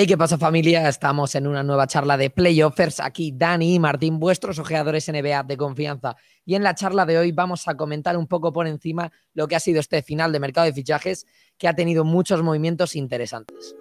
Hey, ¿qué pasa familia? Estamos en una nueva charla de Playoffers. Aquí Dani y Martín, vuestros ojeadores NBA de confianza. Y en la charla de hoy vamos a comentar un poco por encima lo que ha sido este final de mercado de fichajes que ha tenido muchos movimientos interesantes.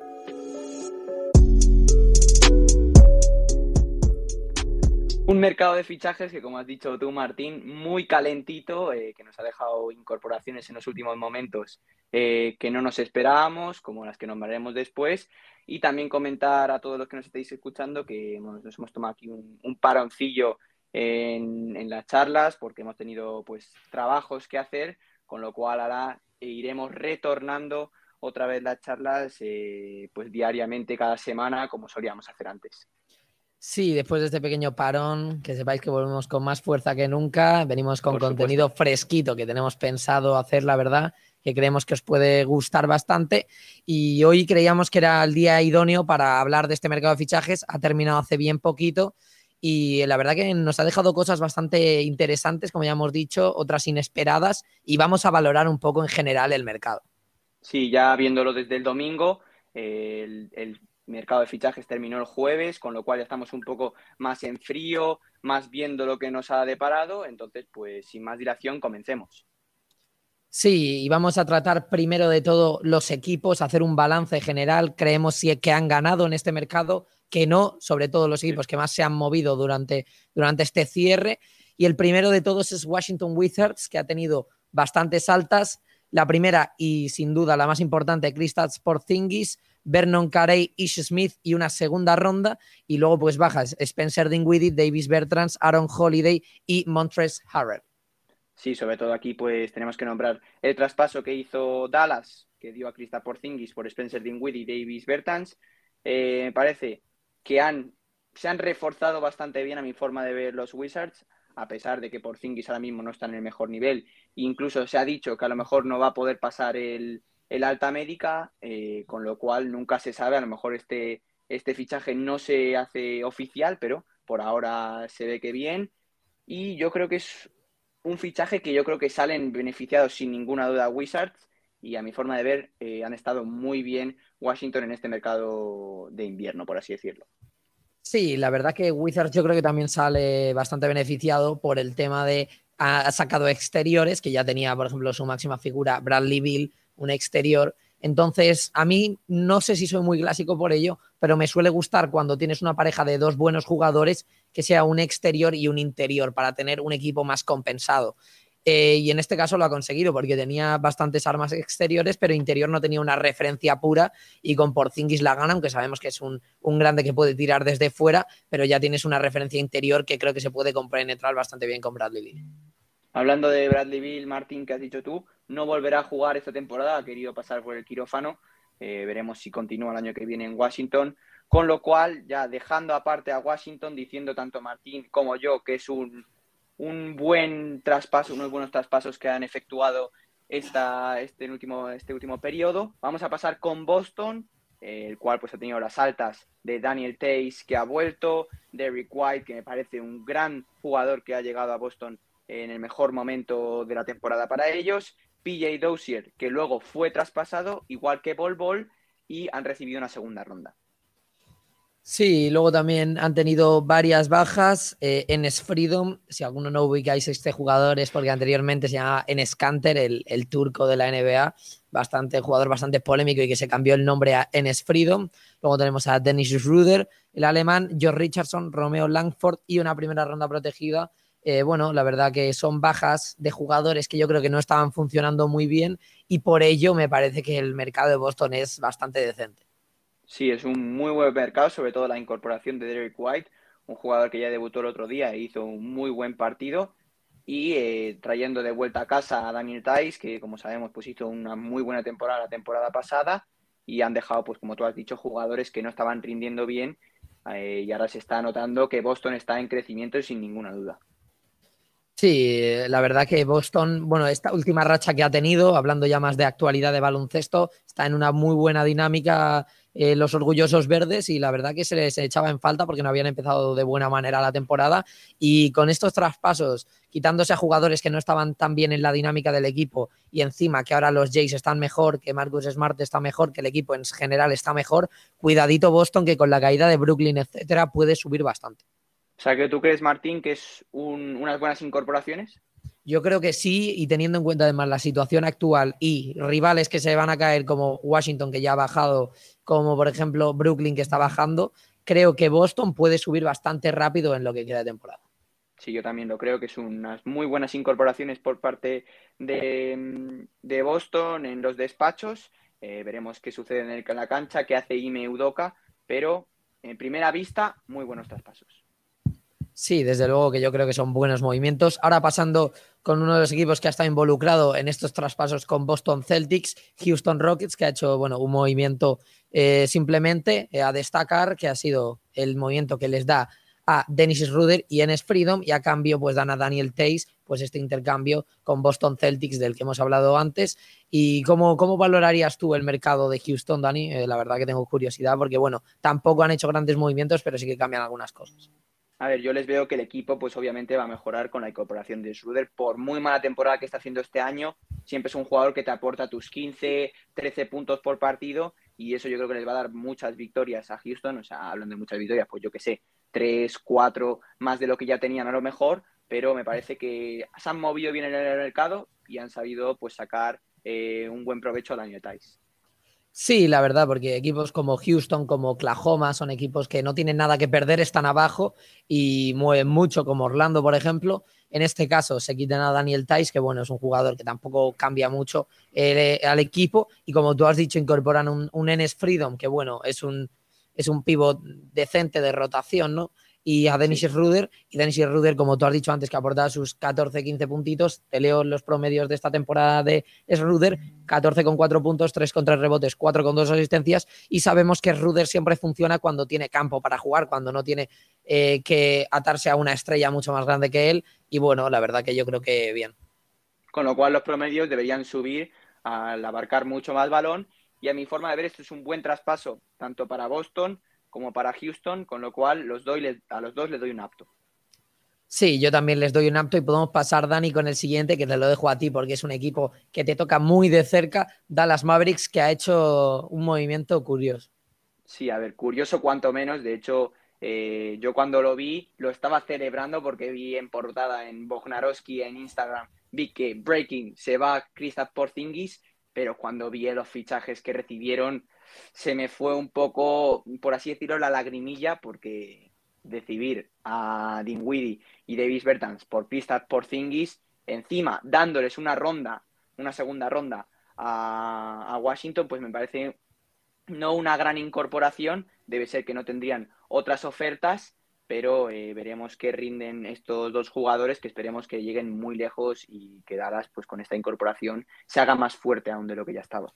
Un mercado de fichajes que, como has dicho tú, Martín, muy calentito, eh, que nos ha dejado incorporaciones en los últimos momentos eh, que no nos esperábamos, como las que nombraremos después. Y también comentar a todos los que nos estéis escuchando que nos hemos tomado aquí un, paroncillo en, las charlas porque hemos tenido pues trabajos que hacer, con lo cual ahora iremos retornando otra vez las charlas eh, pues diariamente cada semana como solíamos hacer antes. Sí, después de este pequeño parón, que sepáis que volvemos con más fuerza que nunca, venimos con contenido fresquito que tenemos pensado hacer, la verdad, que creemos que os puede gustar bastante. Y hoy creíamos que era el día idóneo para hablar de este mercado de fichajes. Ha terminado hace bien poquito y la verdad que nos ha dejado cosas bastante interesantes, como ya hemos dicho, otras inesperadas y vamos a valorar un poco en general el mercado. Sí, ya viéndolo desde el domingo, el, el mercado de fichajes terminó el jueves, con lo cual ya estamos un poco más en frío, más viendo lo que nos ha deparado. Entonces, pues sin más dilación, comencemos. Sí, y vamos a tratar primero de todo los equipos, hacer un balance general. Creemos si que han ganado en este mercado, que no, sobre todo los equipos que más se han movido durante, durante este cierre. Y el primero de todos es Washington Wizards, que ha tenido bastantes altas. La primera y sin duda la más importante, Kristaps Porzingis, Vernon Carey, Ish Smith y una segunda ronda. Y luego pues bajas Spencer Dinwiddie, Davis Bertrands, Aaron Holiday y Montres Harrell. Sí, sobre todo aquí pues tenemos que nombrar el traspaso que hizo Dallas, que dio a Krista Porzingis por Spencer Dinwiddie y Davis Bertans. Eh, me parece que han, se han reforzado bastante bien a mi forma de ver los Wizards, a pesar de que Porzingis ahora mismo no está en el mejor nivel. Incluso se ha dicho que a lo mejor no va a poder pasar el, alta médica, eh, con lo cual nunca se sabe. A lo mejor este, este fichaje no se hace oficial, pero por ahora se ve que bien. Y yo creo que es un fichaje que yo creo que salen beneficiados sin ninguna duda Wizards y a mi forma de ver eh, han estado muy bien Washington en este mercado de invierno, por así decirlo. Sí, la verdad que Wizards yo creo que también sale bastante beneficiado por el tema de ha sacado exteriores, que ya tenía, por ejemplo, su máxima figura Bradley Bill, un exterior. Entonces, a mí no sé si soy muy clásico por ello, pero me suele gustar cuando tienes una pareja de dos buenos jugadores que sea un exterior y un interior para tener un equipo más compensado. Eh, y en este caso lo ha conseguido porque tenía bastantes armas exteriores, pero interior no tenía una referencia pura y con Porzingis la gana, aunque sabemos que es un, grande que puede tirar desde fuera, pero ya tienes una referencia interior que creo que se puede compenetrar bastante bien con Bradley Bill. Hablando de Bradley Bill, Martín, que has dicho tú, no volverá a jugar esta temporada, ha querido pasar por el quirófano, eh, veremos si continúa el año que viene en Washington. Con lo cual, ya dejando aparte a Washington, diciendo tanto Martín como yo que es un, buen traspaso, unos buenos traspasos que han efectuado esta, este, último, este último periodo, vamos a pasar con Boston, el cual pues ha tenido las altas de Daniel Tays que ha vuelto, Derrick White que me parece un gran jugador que ha llegado a Boston en el mejor momento de la temporada para ellos, PJ Dozier que luego fue traspasado igual que Bol Bol y han recibido una segunda ronda. Sí, luego también han tenido varias bajas. Eh, Enes Freedom, si alguno no ubicáis este jugador, es porque anteriormente se llamaba Enes Kanter, el, el, turco de la NBA, bastante jugador bastante polémico y que se cambió el nombre a Enes Freedom. Luego tenemos a Dennis Ruder, el alemán, George Richardson, Romeo Langford y una primera ronda protegida. Eh, bueno, la verdad que son bajas de jugadores que yo creo que no estaban funcionando muy bien y por ello me parece que el mercado de Boston es bastante decente. Sí, es un muy buen mercado, sobre todo la incorporación de Derek White, un jugador que ya debutó el otro día e hizo un muy buen partido. Y eh, trayendo de vuelta a casa a Daniel Tice, que como sabemos pues hizo una muy buena temporada la temporada pasada. Y han dejado, pues como tú has dicho, jugadores que no estaban rindiendo bien. Eh, y ahora se está notando que Boston está en crecimiento sin ninguna duda. Sí, la verdad que Boston, bueno, esta última racha que ha tenido, hablando ya más de actualidad de baloncesto, está en una muy buena dinámica eh, los orgullosos verdes y la verdad que se les echaba en falta porque no habían empezado de buena manera la temporada y con estos traspasos, quitándose a jugadores que no estaban tan bien en la dinámica del equipo y encima que ahora los Jays están mejor, que Marcus Smart está mejor, que el equipo en general está mejor, cuidadito Boston que con la caída de Brooklyn, etcétera, puede subir bastante. O sea, que tú crees, Martín, que es unas buenas incorporaciones. Yo creo que sí, y teniendo en cuenta además la situación actual y rivales que se van a caer como Washington, que ya ha bajado, como por ejemplo Brooklyn, que está bajando, creo que Boston puede subir bastante rápido en lo que queda de temporada. Sí, yo también lo creo que son unas muy buenas incorporaciones por parte de, Boston en los despachos. Eh, veremos qué sucede en, la cancha, qué hace Ime Udoka, pero en primera vista, muy buenos traspasos. Sí, desde luego que yo creo que son buenos movimientos. Ahora pasando con uno de los equipos que ha estado involucrado en estos traspasos con Boston Celtics, Houston Rockets, que ha hecho bueno, un movimiento eh, simplemente eh, a destacar, que ha sido el movimiento que les da a Dennis Ruder y Enes Freedom, y a cambio pues dan a Daniel Tays pues este intercambio con Boston Celtics del que hemos hablado antes. ¿Y cómo, cómo valorarías tú el mercado de Houston, Dani? Eh, la verdad que tengo curiosidad porque, bueno, tampoco han hecho grandes movimientos, pero sí que cambian algunas cosas. A ver, yo les veo que el equipo, pues obviamente va a mejorar con la incorporación de Schroeder. Por muy mala temporada que está haciendo este año, siempre es un jugador que te aporta tus 15, 13 puntos por partido y eso yo creo que les va a dar muchas victorias a Houston. O sea, hablando de muchas victorias, pues yo que sé, 3, 4, más de lo que ya tenían a lo mejor, pero me parece que se han movido bien en el mercado y han sabido pues sacar eh, un buen provecho al año de Tice. Sí, la verdad, porque equipos como Houston, como Oklahoma, son equipos que no tienen nada que perder, están abajo y mueven mucho, como Orlando, por ejemplo. En este caso se quitan a Daniel Tice, que bueno, es un jugador que tampoco cambia mucho eh, al equipo. Y como tú has dicho, incorporan un, un Enes Freedom, que bueno, es un, es un pivot decente de rotación, ¿no? Y a Dennis Ruder. Y Dennis Ruder, como tú has dicho antes, que aportaba sus 14, 15 puntitos. Te leo los promedios de esta temporada de Ruder: 14 con 4 puntos, 3 con 3 rebotes, 4 con 2 asistencias. Y sabemos que Ruder siempre funciona cuando tiene campo para jugar, cuando no tiene eh, que atarse a una estrella mucho más grande que él. Y bueno, la verdad que yo creo que bien. Con lo cual los promedios deberían subir al abarcar mucho más balón. Y a mi forma de ver, esto es un buen traspaso, tanto para Boston como para Houston, con lo cual los doy, a los dos les doy un apto. Sí, yo también les doy un apto y podemos pasar, Dani, con el siguiente, que te lo dejo a ti porque es un equipo que te toca muy de cerca, Dallas Mavericks, que ha hecho un movimiento curioso. Sí, a ver, curioso cuanto menos. De hecho, eh, yo cuando lo vi lo estaba celebrando porque vi en portada en Bognarowski en Instagram, vi que Breaking se va Kristaps Porzingis, pero cuando vi los fichajes que recibieron, se me fue un poco, por así decirlo, la lagrimilla, porque recibir a Dinwiddie y Davis Bertans por pistas por Zingis, encima dándoles una ronda, una segunda ronda a, Washington, pues me parece no una gran incorporación, debe ser que no tendrían otras ofertas, pero eh, veremos qué rinden estos dos jugadores, que esperemos que lleguen muy lejos y que Dallas, pues con esta incorporación, se haga más fuerte aún de lo que ya estaba.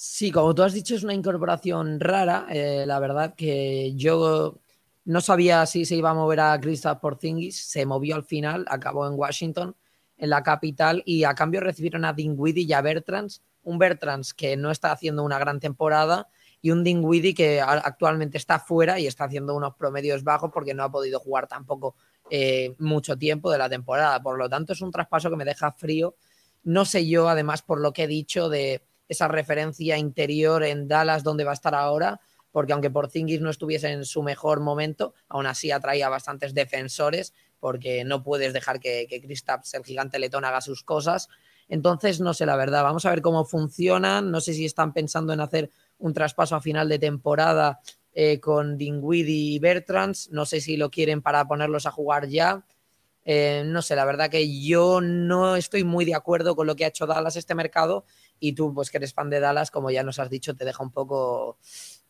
Sí, como tú has dicho, es una incorporación rara. Eh, la verdad que yo no sabía si se iba a mover a Kristaps Porzingis. Se movió al final, acabó en Washington, en la capital, y a cambio recibieron a Dinwiddie y a Bertrands. Un Bertrands que no está haciendo una gran temporada y un Dinwiddie que actualmente está fuera y está haciendo unos promedios bajos porque no ha podido jugar tampoco eh, mucho tiempo de la temporada. Por lo tanto, es un traspaso que me deja frío. No sé yo, además, por lo que he dicho de esa referencia interior en Dallas donde va a estar ahora, porque aunque Porzingis no estuviese en su mejor momento, aún así atraía bastantes defensores, porque no puedes dejar que, que Kristaps, el gigante letón, haga sus cosas. Entonces, no sé la verdad, vamos a ver cómo funcionan, no sé si están pensando en hacer un traspaso a final de temporada eh, con Dinwiddie y Bertrands, no sé si lo quieren para ponerlos a jugar ya. Eh, no sé, la verdad que yo no estoy muy de acuerdo con lo que ha hecho Dallas este mercado y tú, pues que eres fan de Dallas, como ya nos has dicho, te deja un poco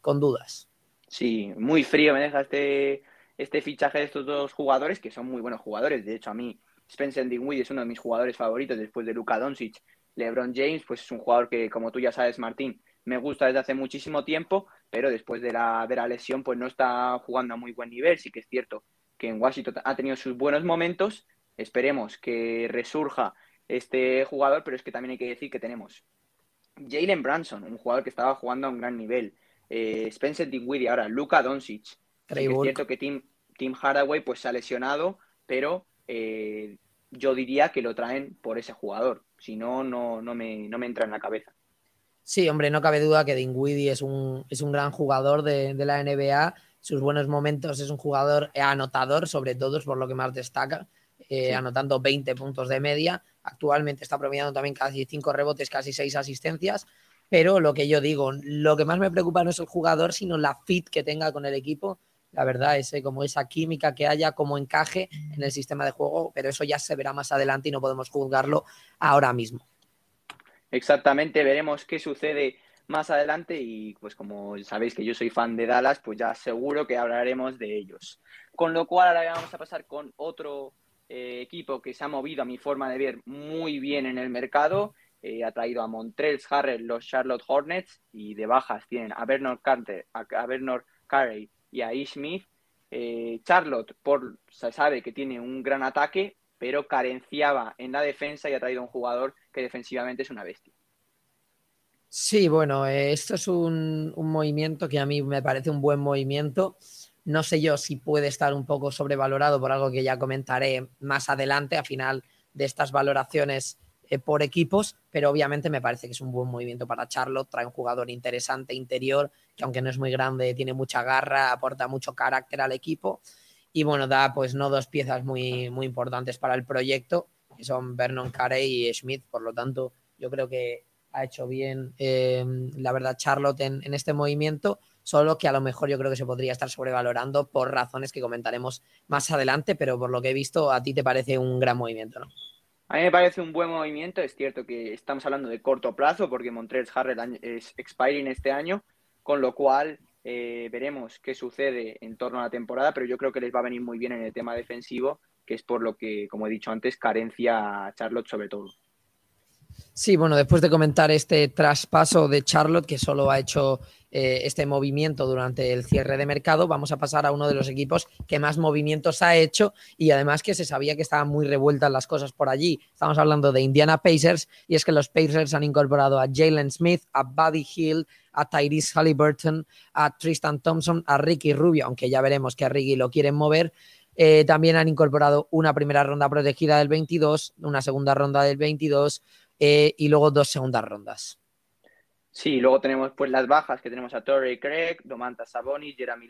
con dudas. Sí, muy frío me deja este, este fichaje de estos dos jugadores, que son muy buenos jugadores. De hecho, a mí Spencer Dinwiddie es uno de mis jugadores favoritos después de Luka Doncic. LeBron James, pues es un jugador que, como tú ya sabes, Martín, me gusta desde hace muchísimo tiempo, pero después de la, de la lesión, pues no está jugando a muy buen nivel. Sí que es cierto que en Washington ha tenido sus buenos momentos, esperemos que resurja este jugador, pero es que también hay que decir que tenemos Jalen Branson, un jugador que estaba jugando a un gran nivel, eh, Spencer Dinwiddie, ahora Luka Doncic. es cierto que Tim, Tim Hardaway pues, se ha lesionado, pero eh, yo diría que lo traen por ese jugador. Si no, no, no, me, no me entra en la cabeza. Sí, hombre, no cabe duda que Dinwiddie es un, es un gran jugador de, la NBA. Sus buenos momentos es un jugador anotador, sobre todo es por lo que más destaca, eh, anotando 20 puntos de media. Actualmente está promediando también casi 5 rebotes, casi 6 asistencias. Pero lo que yo digo, lo que más me preocupa no es el jugador, sino la fit que tenga con el equipo la verdad, ese, como esa química que haya, como encaje en el sistema de juego, pero eso ya se verá más adelante y no podemos juzgarlo ahora mismo. Exactamente, veremos qué sucede más adelante y pues como sabéis que yo soy fan de Dallas, pues ya seguro que hablaremos de ellos. Con lo cual ahora vamos a pasar con otro eh, equipo que se ha movido a mi forma de ver muy bien en el mercado. Eh, ha traído a Montreal Harrell los Charlotte Hornets y de bajas tienen a Bernard Carter, a Bernard Carey y a Smith. Eh, Charlotte por, se sabe que tiene un gran ataque, pero carenciaba en la defensa y ha traído un jugador que defensivamente es una bestia. Sí, bueno, esto es un, movimiento que a mí me parece un buen movimiento. No sé yo si puede estar un poco sobrevalorado por algo que ya comentaré más adelante, a final de estas valoraciones eh, por equipos, pero obviamente me parece que es un buen movimiento para Charlotte. Trae un jugador interesante interior, que aunque no es muy grande, tiene mucha garra, aporta mucho carácter al equipo. Y bueno, da pues no dos piezas muy, muy importantes para el proyecto, que son Vernon Carey y Smith. Por lo tanto, yo creo que ha hecho bien, eh, la verdad, Charlotte en este movimiento solo que a lo mejor yo creo que se podría estar sobrevalorando por razones que comentaremos más adelante, pero por lo que he visto, a ti te parece un gran movimiento, ¿no? A mí me parece un buen movimiento. Es cierto que estamos hablando de corto plazo porque Montreal Harrell es expiring este año, con lo cual eh, veremos qué sucede en torno a la temporada, pero yo creo que les va a venir muy bien en el tema defensivo, que es por lo que, como he dicho antes, carencia a Charlotte sobre todo. Sí, bueno, después de comentar este traspaso de Charlotte, que solo ha hecho eh, este movimiento durante el cierre de mercado, vamos a pasar a uno de los equipos que más movimientos ha hecho y además que se sabía que estaban muy revueltas las cosas por allí. Estamos hablando de Indiana Pacers y es que los Pacers han incorporado a Jalen Smith, a Buddy Hill, a Tyrese Halliburton, a Tristan Thompson, a Ricky Rubio, aunque ya veremos que a Ricky lo quieren mover. Eh, también han incorporado una primera ronda protegida del 22, una segunda ronda del 22, eh, y luego dos segundas rondas. Sí, luego tenemos pues las bajas que tenemos a Torrey Craig, Domantas Sabonis, Jeremy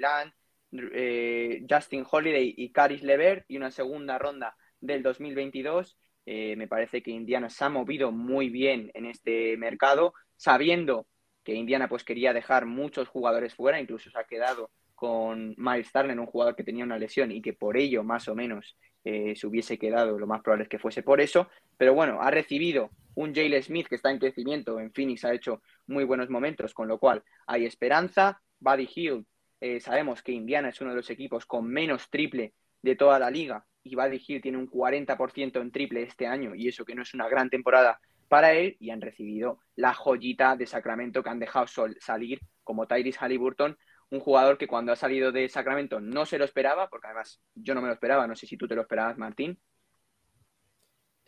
eh, Justin Holiday y Caris Levert y una segunda ronda del 2022. Eh, me parece que Indiana se ha movido muy bien en este mercado, sabiendo que Indiana pues quería dejar muchos jugadores fuera, incluso se ha quedado con Miles Turner, un jugador que tenía una lesión y que por ello más o menos se hubiese quedado, lo más probable es que fuese por eso, pero bueno, ha recibido un Jalen Smith que está en crecimiento en Phoenix ha hecho muy buenos momentos, con lo cual hay esperanza. Buddy Hill, eh, sabemos que Indiana es uno de los equipos con menos triple de toda la liga y Buddy Hill tiene un 40% en triple este año y eso que no es una gran temporada para él y han recibido la joyita de Sacramento que han dejado salir como Tyrese Halliburton, un jugador que cuando ha salido de Sacramento no se lo esperaba, porque además yo no me lo esperaba, no sé si tú te lo esperabas, Martín,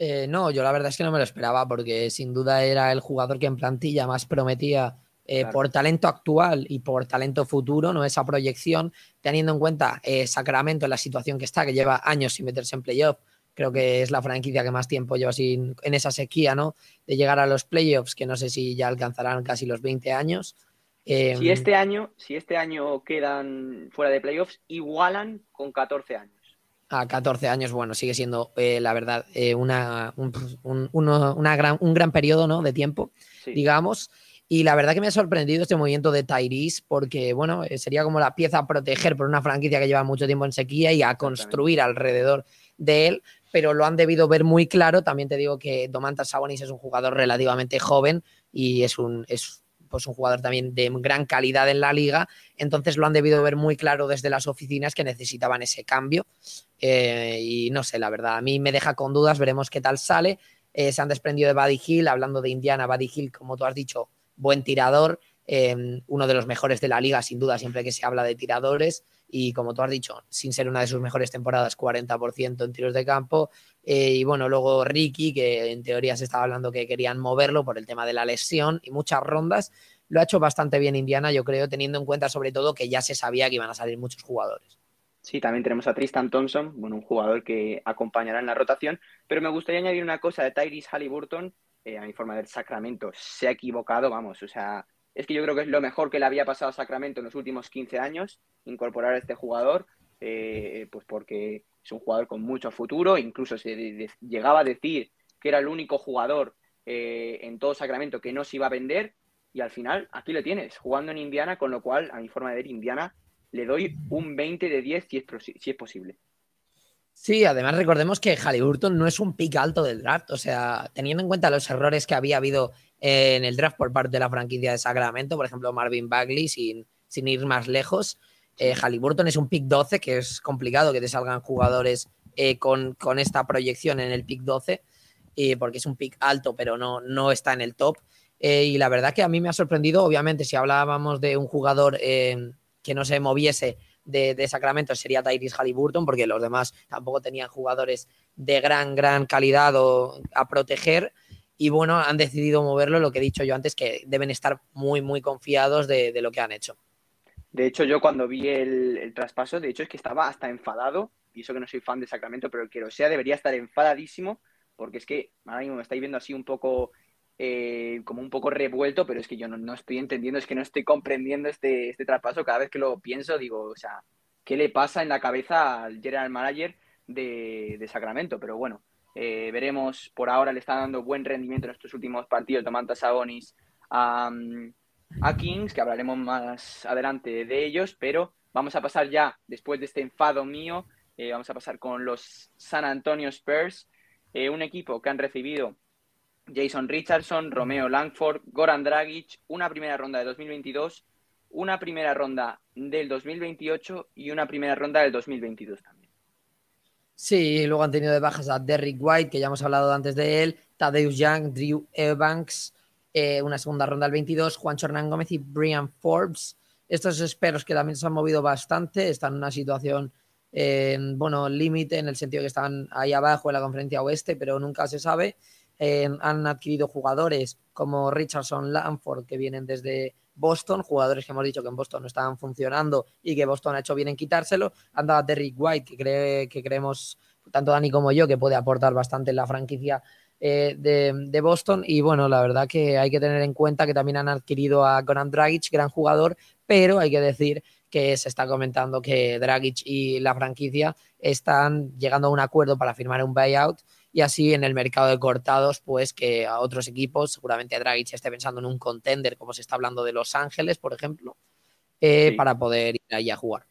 eh, no, yo la verdad es que no me lo esperaba porque sin duda era el jugador que en plantilla más prometía eh, por talento actual y por talento futuro, ¿no? Esa proyección, teniendo en cuenta eh, Sacramento en la situación que está, que lleva años sin meterse en playoff. Creo que es la franquicia que más tiempo lleva sin, en esa sequía, ¿no? De llegar a los playoffs, que no sé si ya alcanzarán casi los 20 años. Si em, este año, si este año quedan fuera de playoffs, igualan con 14 años a 14 años, bueno, sigue siendo, eh, la verdad, eh, una, un, una gran, un gran periodo ¿no? de tiempo, digamos. Y la verdad que me ha sorprendido este movimiento de Tyrese, porque, bueno, eh, sería como la pieza a proteger por una franquicia que lleva mucho tiempo en sequía y a construir alrededor de él, pero lo han debido ver muy claro. También te digo que Domantas Sabonis es un jugador relativamente joven y es un, es pues un jugador también de gran calidad en la liga, entonces lo han debido ver muy claro desde las oficinas que necesitaban ese cambio eh, y no sé, la verdad, a mí me deja con dudas, veremos qué tal sale. Eh, se han desprendido de Buddy Hill, hablando de Indiana, Buddy Hill, como tú has dicho, buen tirador, em, uno de los mejores de la liga, sin duda, siempre que se habla de tiradores. Y como tú has dicho, sin ser una de sus mejores temporadas, 40% en tiros de campo. Eh, y bueno, luego Ricky, que en teoría se estaba hablando que querían moverlo por el tema de la lesión y muchas rondas. Lo ha hecho bastante bien Indiana, yo creo, teniendo en cuenta sobre todo que ya se sabía que iban a salir muchos jugadores. Sí, también tenemos a Tristan Thompson, bueno, un jugador que acompañará en la rotación, pero me gustaría añadir una cosa de Tyrese Halliburton, eh, a mi forma del Sacramento, se ha equivocado, vamos, o sea, es que yo creo que es lo mejor que le había pasado a Sacramento en los últimos 15 años, incorporar a este jugador, eh, pues porque es un jugador con mucho futuro, incluso se llegaba a decir que era el único jugador eh, en todo Sacramento que no se iba a vender, y al final aquí lo tienes, jugando en Indiana, con lo cual, a mi forma de ver, Indiana le doy un 20 de 10 si es, si es posible. Sí, además recordemos que Halliburton no es un pick alto del draft, o sea, teniendo en cuenta los errores que había habido en el draft por parte de la franquicia de Sacramento, por ejemplo, Marvin Bagley, sin, sin ir más lejos, eh, Halliburton es un pick 12, que es complicado que te salgan jugadores eh, con, con, esta proyección en el pick 12, eh, porque es un pick alto, pero no, no está en el top. Eh, y la verdad que a mí me ha sorprendido, obviamente, si hablábamos de un jugador que no se moviese de, Sacramento sería Tyrese Halliburton, porque los demás tampoco tenían jugadores de gran, gran calidad o, a proteger. Y bueno, han decidido moverlo, lo que he dicho yo antes, que deben estar muy, muy confiados de, lo que han hecho. De hecho, yo cuando vi el, traspaso, de hecho es que estaba hasta enfadado, y eso que no soy fan de Sacramento, pero el que lo sea debería estar enfadadísimo, porque es que ahora mismo me estáis viendo así un poco eh, como un poco revuelto, pero es que yo no, estoy entendiendo, es que no estoy comprendiendo este, este traspaso. Cada vez que lo pienso, digo, o sea, ¿qué le pasa en la cabeza al general manager de, Sacramento? Pero bueno, eh, veremos. Por ahora le está dando buen rendimiento en estos últimos partidos Domantas Sabonis a, a Kings, que hablaremos más adelante de ellos, pero vamos a pasar ya, después de este enfado mío, eh, vamos a pasar con los San Antonio Spurs, un equipo que han recibido Jason Richardson, Romeo Langford, Goran Dragic, una primera ronda de 2022, una primera ronda del 2028 y una primera ronda del 2022 también. Sí, luego han tenido de bajas a Derrick White, que ya hemos hablado antes de él, Tadeusz Young, Drew Evans, eh, una segunda ronda del 22, Juan Hernán Gómez y Brian Forbes. Estos esperos que también se han movido bastante, están en una situación, bueno, límite en el sentido que están ahí abajo en la conferencia oeste, pero nunca se sabe. Han adquirido jugadores como Richardson, Lanford, que vienen desde Boston, jugadores que hemos dicho que en Boston no estaban funcionando y que Boston ha hecho bien en quitárselo. Han dado a Derrick White, que, cree, que creemos, tanto Dani como yo, que puede aportar bastante en la franquicia eh, de, Boston. Y bueno, la verdad que hay que tener en cuenta que también han adquirido a Goran Dragic, gran jugador, pero hay que decir que se está comentando que Dragic y la franquicia están llegando a un acuerdo para firmar un buyout y así en el mercado de cortados, pues que a otros equipos, seguramente Dragic esté pensando en un contender, como se está hablando de Los Ángeles, por ejemplo, eh, para poder ir ahí a jugar.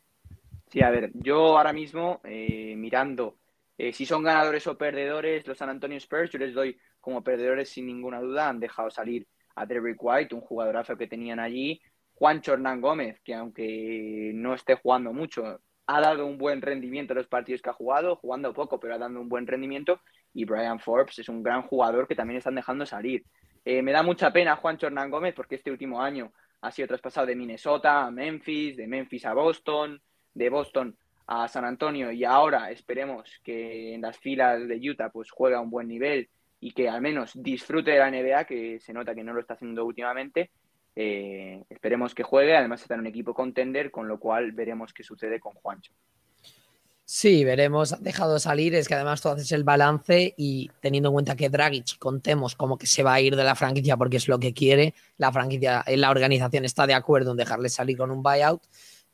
Sí, a ver, yo ahora mismo eh, mirando eh, si son ganadores o perdedores los San Antonio Spurs, yo les doy como perdedores sin ninguna duda. Han dejado salir a Derrick White, un jugadorazo que tenían allí. Juan Hernán Gómez, que aunque no esté jugando mucho, ha dado un buen rendimiento en los partidos que ha jugado, jugando poco, pero ha dado un buen rendimiento y Brian Forbes es un gran jugador que también están dejando salir. Eh, me da mucha pena Juan Hernán Gómez porque este último año ha sido traspasado de Minnesota a Memphis, de Memphis a Boston, de Boston a San Antonio y ahora esperemos que en las filas de Utah pues juega un buen nivel y que al menos disfrute de la NBA, que se nota que no lo está haciendo últimamente. Eh, esperemos que juegue, además está en un equipo contender, con lo cual veremos qué sucede con Juancho. Sí, veremos. Han dejado salir, es que además tú haces el balance y teniendo en cuenta que Dragic, contemos como que se va a ir de la franquicia porque es lo que quiere, la franquicia, eh, la organización está de acuerdo en dejarle salir con un buyout.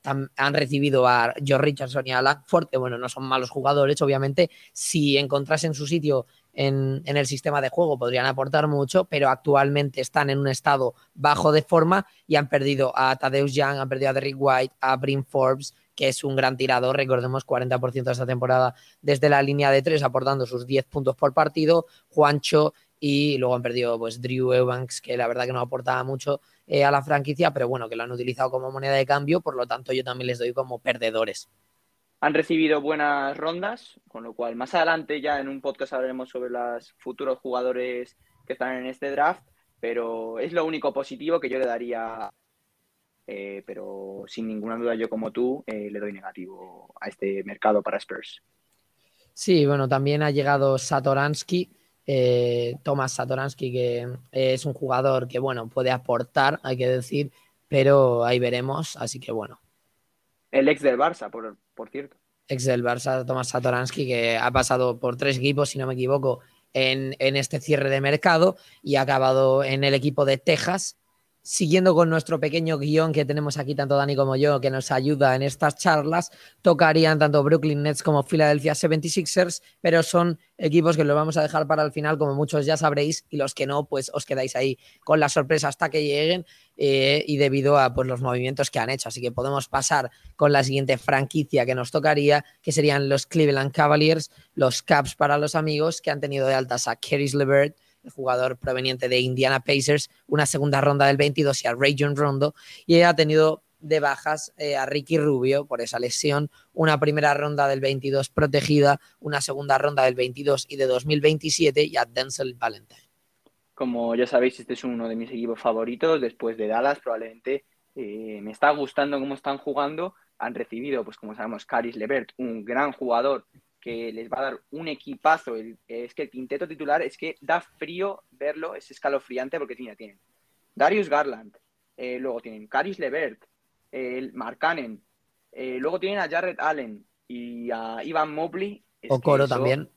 Han recibido a George Richardson y a Langford, que bueno, no son malos jugadores, obviamente. Si encontrasen su sitio en, en, el sistema de juego podrían aportar mucho, pero actualmente están en un estado bajo de forma y han perdido a Tadeusz Young, han perdido a Derrick White, a Brim Forbes que es un gran tirador, recordemos 40% de esta temporada desde la línea de tres, aportando sus 10 puntos por partido, Juancho y luego han perdido pues Drew Evans, que la verdad que no aportaba mucho eh, a la franquicia, pero bueno, que lo han utilizado como moneda de cambio, por lo tanto yo también les doy como perdedores. Han recibido buenas rondas, con lo cual más adelante ya en un podcast hablaremos sobre los futuros jugadores que están en este draft, pero es lo único positivo que yo le daría eh, pero sin ninguna duda yo como tú eh, le doy negativo a este mercado para Spurs. Sí, bueno, también ha llegado Satoransky, eh, Tomás Satoransky, que es un jugador que, bueno, puede aportar, hay que decir, pero ahí veremos, así que bueno. El ex del Barça, por, por cierto. Ex del Barça, Tomás Satoransky, que ha pasado por tres equipos, si no me equivoco, en, en este cierre de mercado y ha acabado en el equipo de Texas siguiendo con nuestro pequeño guion que tenemos aquí, tanto Dani como yo, que nos ayuda en estas charlas, tocarían tanto Brooklyn Nets como Philadelphia 76ers, pero son equipos que los vamos a dejar para el final, como muchos ya sabréis, y los que no, pues os quedáis ahí con la sorpresa hasta que lleguen eh, y debido a pues, los movimientos que han hecho. Así que podemos pasar con la siguiente franquicia que nos tocaría, que serían los Cleveland Cavaliers, los Caps para los amigos, que han tenido de altas a Caris LeVert, jugador proveniente de Indiana Pacers, una segunda ronda del 22 y a Rayon Rondo, y ha tenido de bajas eh, a Ricky Rubio por esa lesión, una primera ronda del 22 protegida, una segunda ronda del 22 y de 2027 y a Denzel Valentine. Como ya sabéis, este es uno de mis equipos favoritos después de Dallas, probablemente eh, me está gustando cómo están jugando. Han recibido, pues como sabemos, Caris Levert, un gran jugador que les va a dar un equipazo. es que el quinteto titular es que da frío verlo, es escalofriante porque tiene, tienen Darius Garland, eh, luego tienen Caris Levert, el Mark Cannon, eh, luego tienen a Jared Allen y a Ivan Mobley. O Coro también.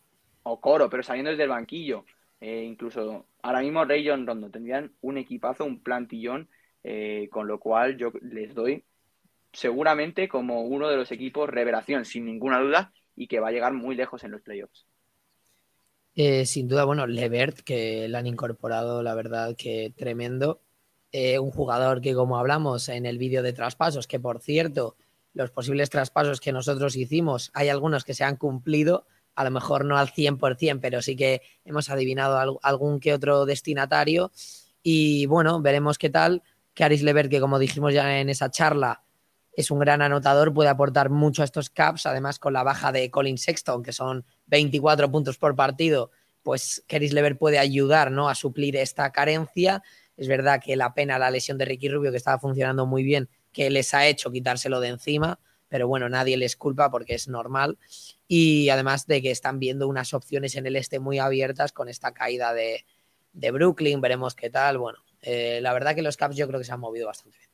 O Coro, pero saliendo desde el banquillo. Eh, incluso ahora mismo Ray John Rondo tendrían un equipazo, un plantillón, con lo cual yo les doy seguramente como uno de los equipos revelación, sin ninguna duda, y que va a llegar muy lejos en los playoffs. Eh, sin duda, bueno, Levert, que le han incorporado, la verdad que tremendo. Eh, un jugador que, como hablamos en el vídeo de traspasos, que por cierto, los posibles traspasos que nosotros hicimos, hay algunos que se han cumplido, a lo mejor no al 100%, pero sí que hemos adivinado algún que otro destinatario. Y bueno, veremos qué tal. Caris Levert, que como dijimos ya en esa charla, es un gran anotador, puede aportar mucho a estos caps, además con la baja de Colin Sexton, que son 24 puntos por partido, pues Keris Lever puede ayudar ¿no? a suplir esta carencia. Es verdad que la pena la lesión de Ricky Rubio, que estaba funcionando muy bien, que les ha hecho quitárselo de encima, pero bueno, nadie les culpa porque es normal. Y además de que están viendo unas opciones en el este muy abiertas con esta caída de, Brooklyn, veremos qué tal. Bueno, eh, la verdad que los Caps yo creo que se han movido bastante bien.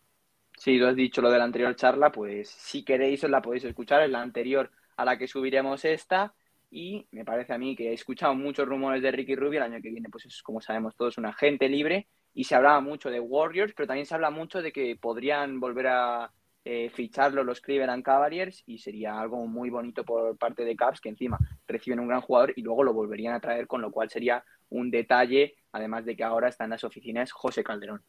Sí, tú has dicho lo de la anterior charla, pues si queréis os la podéis escuchar, es la anterior a la que subiremos esta. Y me parece a mí que he escuchado muchos rumores de Ricky Rubio. El año que viene, pues es como sabemos todos, un agente libre. Y se hablaba mucho de Warriors, pero también se habla mucho de que podrían volver a eh, ficharlo los Cleveland Cavaliers y sería algo muy bonito por parte de Cavs, que encima reciben un gran jugador y luego lo volverían a traer, con lo cual sería un detalle, además de que ahora está en las oficinas José Calderón.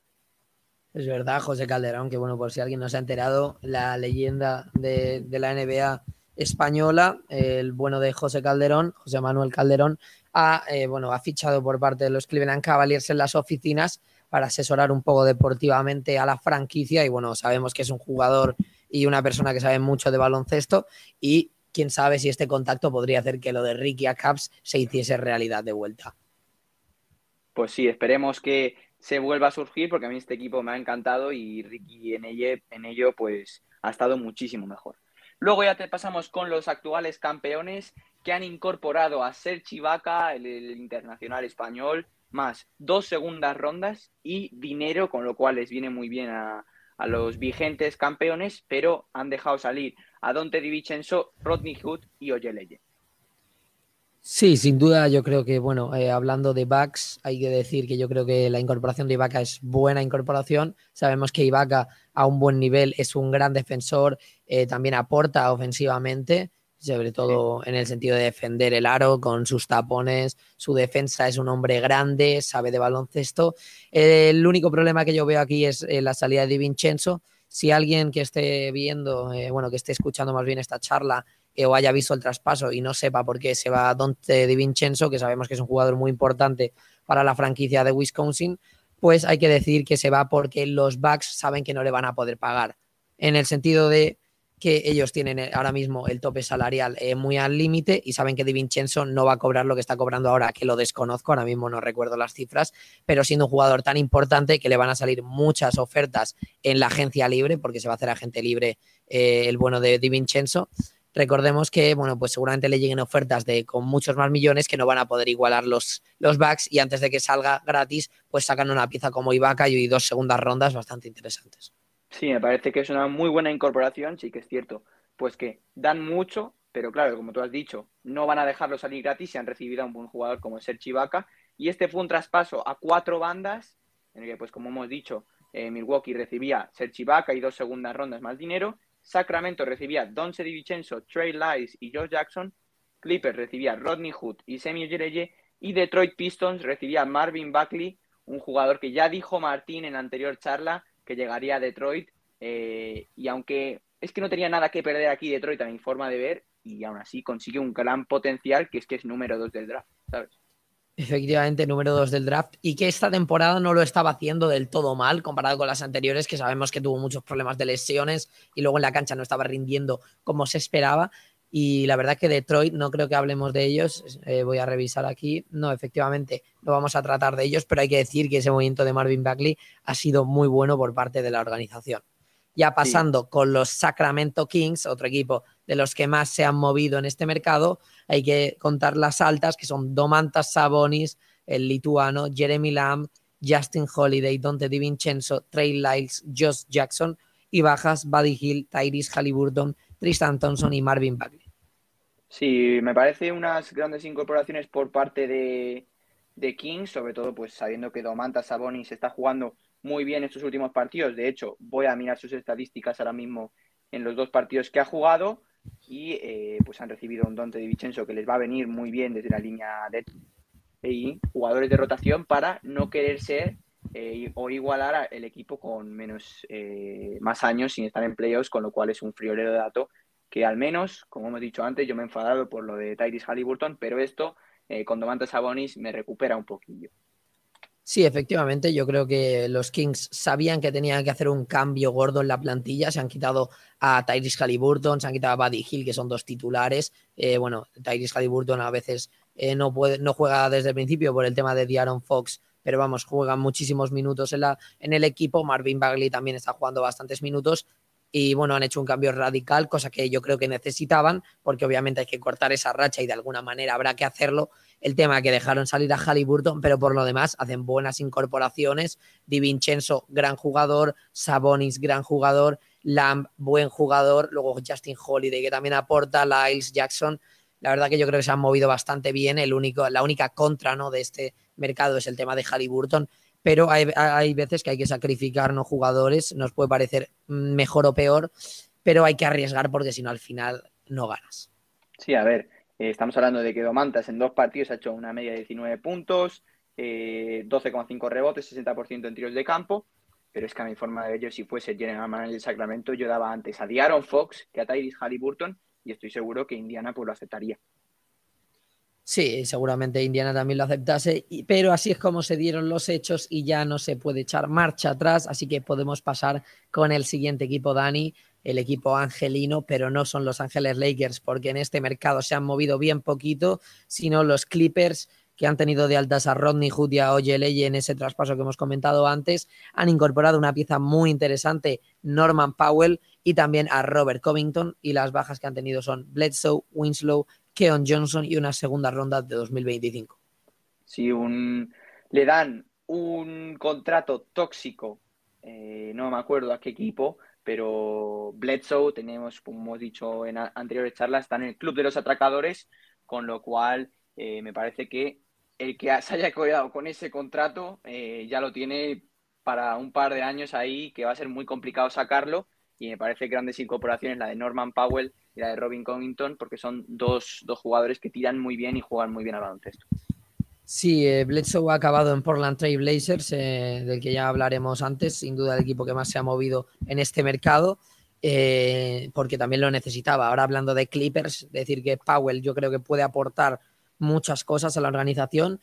Es verdad, José Calderón, que bueno, por si alguien no se ha enterado, la leyenda de, la NBA española, el bueno de José Calderón, José Manuel Calderón, ha, eh, bueno, ha fichado por parte de los Cleveland Cavaliers en las oficinas para asesorar un poco deportivamente a la franquicia y bueno, sabemos que es un jugador y una persona que sabe mucho de baloncesto y quién sabe si este contacto podría hacer que lo de Ricky a Caps se hiciese realidad de vuelta. Pues sí, esperemos que se vuelva a surgir porque a mí este equipo me ha encantado y Ricky en ello, en ello pues ha estado muchísimo mejor. Luego ya te pasamos con los actuales campeones que han incorporado a Sergi Vaca, el, internacional español, más dos segundas rondas y dinero, con lo cual les viene muy bien a, a los vigentes campeones, pero han dejado salir a Dante Di Vincenzo, Rodney Hood y Oyeleye. Sí, sin duda yo creo que, bueno, eh, hablando de backs, hay que decir que yo creo que la incorporación de Ibaka es buena incorporación. Sabemos que Ibaka a un buen nivel es un gran defensor, eh, también aporta ofensivamente, sobre todo en el sentido de defender el aro con sus tapones. Su defensa es un hombre grande, sabe de baloncesto. el único problema que yo veo aquí es eh, la salida de Vincenzo. Si alguien que esté viendo, bueno, que esté escuchando más bien esta charla, o haya visto el traspaso y no sepa por qué se va Dante Di Vincenzo, que sabemos que es un jugador muy importante para la franquicia de Wisconsin, pues hay que decir que se va porque los Bucks saben que no le van a poder pagar. En el sentido de que ellos tienen eh, ahora mismo el tope salarial eh, muy al límite y saben que Di Vincenzo no va a cobrar lo que está cobrando ahora, que lo desconozco, ahora mismo no recuerdo las cifras, pero siendo un jugador tan importante que le van a salir muchas ofertas en la agencia libre, porque se va a hacer agente libre eh, el bueno de Di Vincenzo. Recordemos que, bueno, pues seguramente le lleguen ofertas de con muchos más millones que no van a poder igualar los, los backs y antes de que salga gratis, pues sacan una pieza como Ibaka y dos segundas rondas bastante interesantes. Sí, me parece que es una muy buena incorporación, sí que es cierto. Pues que dan mucho, pero claro, como tú has dicho, no van a dejarlo salir gratis si han recibido a un buen jugador como Serge Ibaka. Y este fue un traspaso a cuatro bandas, en el que, pues como hemos dicho, eh, Milwaukee recibía Serge Ibaka y dos segundas rondas más dinero. Sacramento recibía Donce DiVincenzo, Trey Lyles y Josh Jackson. Clippers recibía Rodney Hood y Semi Ojeleye. Y Detroit Pistons recibía Marvin Buckley, un jugador que ya dijo Martín en la anterior charla que llegaría a Detroit. Eh, y aunque es que no tenía nada que perder aquí Detroit a mi forma de ver, y aún así consigue un gran potencial que es que es número dos del draft, ¿sabes? Efectivamente, número dos del draft y que esta temporada no lo estaba haciendo del todo mal comparado con las anteriores, que sabemos que tuvo muchos problemas de lesiones y luego en la cancha no estaba rindiendo como se esperaba. Y la verdad que Detroit, no creo que hablemos de ellos, eh, voy a revisar aquí, no, efectivamente, no vamos a tratar de ellos, pero hay que decir que ese movimiento de Marvin Bagley ha sido muy bueno por parte de la organización. Ya pasando con los Sacramento Kings, otro equipo de los que más se han movido en este mercado, hay que contar las altas, que son Domantas Sabonis, el lituano, Jeremy Lamb, Justin Holiday, Dante DiVincenzo, Trey Lyles, Josh Jackson, y bajas Buddy Hill, Tyrese Halliburton, Tristan Thompson y Marvin Bagley. Sí, me parece unas grandes incorporaciones por parte de, de Kings, sobre todo pues sabiendo que Domantas Sabonis está jugando muy bien estos últimos partidos. De hecho, voy a mirar sus estadísticas ahora mismo en los dos partidos que ha jugado y eh, pues han recibido un Dante de Vincenzo que les va a venir muy bien desde la línea de y jugadores de rotación para no querer ser eh, o igualar el equipo con menos eh, más años sin estar en playoffs, con lo cual es un friolero de dato que al menos, como hemos dicho antes, yo me he enfadado por lo de Tyrese Halliburton, pero esto eh, con Domantas Sabonis me recupera un poquillo. Sí, efectivamente, yo creo que los Kings sabían que tenían que hacer un cambio gordo en la plantilla, se han quitado a Tyrese Halliburton, se han quitado a Buddy Hill, que son dos titulares. Eh, bueno, Tyrese Halliburton a veces eh, no, puede, no juega desde el principio por el tema de Diaron Fox, pero vamos, juega muchísimos minutos en, la, en el equipo. Marvin Bagley también está jugando bastantes minutos y bueno, han hecho un cambio radical, cosa que yo creo que necesitaban, porque obviamente hay que cortar esa racha y de alguna manera habrá que hacerlo. El tema que dejaron salir a Halliburton, pero por lo demás hacen buenas incorporaciones. Di Vincenzo, gran jugador, Sabonis, gran jugador, Lamb, buen jugador, luego Justin Holiday, que también aporta, Lyles Jackson. La verdad que yo creo que se han movido bastante bien. El único, la única contra ¿no? de este mercado es el tema de Halliburton, pero hay, veces que hay que sacrificar ¿no? jugadores, nos puede parecer mejor o peor, pero hay que arriesgar porque si no al final no ganas. Sí, a ver, eh, estamos hablando de que Domantas en dos partidos ha hecho una media de 19 puntos, 12,5 eh, rebotes, 60% en tiros de campo, pero es que a mi forma de ver, yo si fuese general manager del Sacramento, yo daba antes a Diaron Fox que a Tyrese Halliburton y estoy seguro que Indiana pues lo aceptaría. Sí, seguramente Indiana también lo aceptase, pero así es como se dieron los hechos y ya no se puede echar marcha atrás, así que podemos pasar con el siguiente equipo, Dani, el equipo angelino, pero no son los Ángeles Lakers, porque en este mercado se han movido bien poquito, sino los Clippers que han tenido de altas a Rodney Hood y a en ese traspaso que hemos comentado antes, han incorporado una pieza muy interesante, Norman Powell, y también a Robert Covington, y las bajas que han tenido son Bledsoe, Winslow, Keon Johnson y una segunda ronda de 2025. Si un, le dan un contrato tóxico, eh, no me acuerdo a qué equipo, pero Bledsoe, tenemos, como hemos dicho en anteriores charlas, está en el club de los atracadores, con lo cual eh, me parece que el que se haya quedado con ese contrato eh, ya lo tiene para un par de años ahí, que va a ser muy complicado sacarlo, y me parece grandes incorporaciones la de Norman Powell y la de Robin Covington, porque son dos, jugadores que tiran muy bien y juegan muy bien al baloncesto. Sí, eh, Bledsoe ha acabado en Portland Trail Blazers, eh, del que ya hablaremos antes, sin duda el equipo que más se ha movido en este mercado, eh, porque también lo necesitaba. Ahora hablando de Clippers, decir que Powell yo creo que puede aportar muchas cosas a la organización,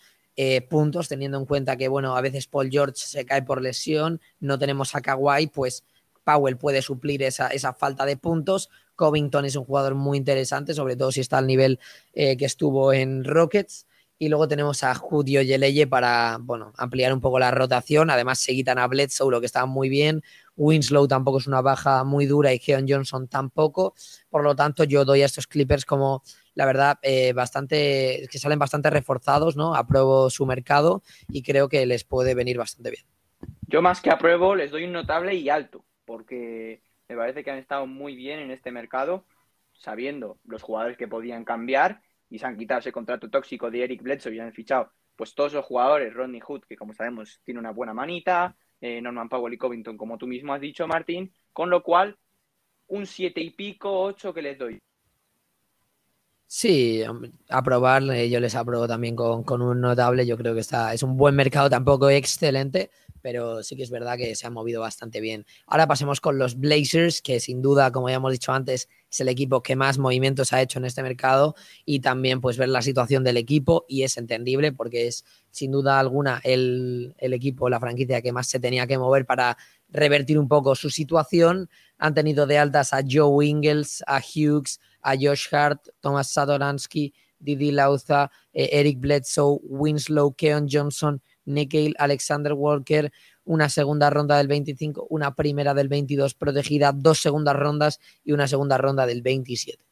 puntos, teniendo en cuenta que, bueno, a veces Paul George se cae por lesión, no tenemos a Kawhi, pues Powell puede suplir esa, esa falta de puntos. Covington es un jugador muy interesante, sobre todo si está al nivel eh, que estuvo en Rockets. Y luego tenemos a Judio Yeleye para bueno, ampliar un poco la rotación. Además, se quitan a Bledsoe, lo que está muy bien. Winslow tampoco es una baja muy dura y Keon Johnson tampoco. Por lo tanto, yo doy a estos Clippers como, la verdad, eh, bastante, que salen bastante reforzados, ¿no? Apruebo su mercado y creo que les puede venir bastante bien. Yo más que apruebo, les doy un notable y alto, porque me parece que han estado muy bien en este mercado, sabiendo los jugadores que podían cambiar y se han quitado ese contrato tóxico de Eric Bledsoe y han fichado pues todos los jugadores, Rodney Hood, que como sabemos tiene una buena manita, eh, Norman Powell y Covington, como tú mismo has dicho, Martín, con lo cual un siete y pico, ocho que les doy. Sí, aprobar, yo les apruebo también con, con, un notable, yo creo que está, es un buen mercado, tampoco excelente, pero sí que es verdad que se ha movido bastante bien. Ahora pasemos con los Blazers, que sin duda, como ya hemos dicho antes, es el equipo que más movimientos ha hecho en este mercado y también pues ver la situación del equipo y es entendible porque es sin duda alguna el, el equipo, la franquicia que más se tenía que mover para revertir un poco su situación. Han tenido de altas a Joe Ingles, a Hughes, a Josh Hart, Thomas Sadoransky, Didi Lauza, eh, Eric Bledsoe, Winslow, Keon Johnson, Nikhil, Alexander Walker, una segunda ronda del 25, una primera del 22 protegida, dos segundas rondas y una segunda ronda del 27.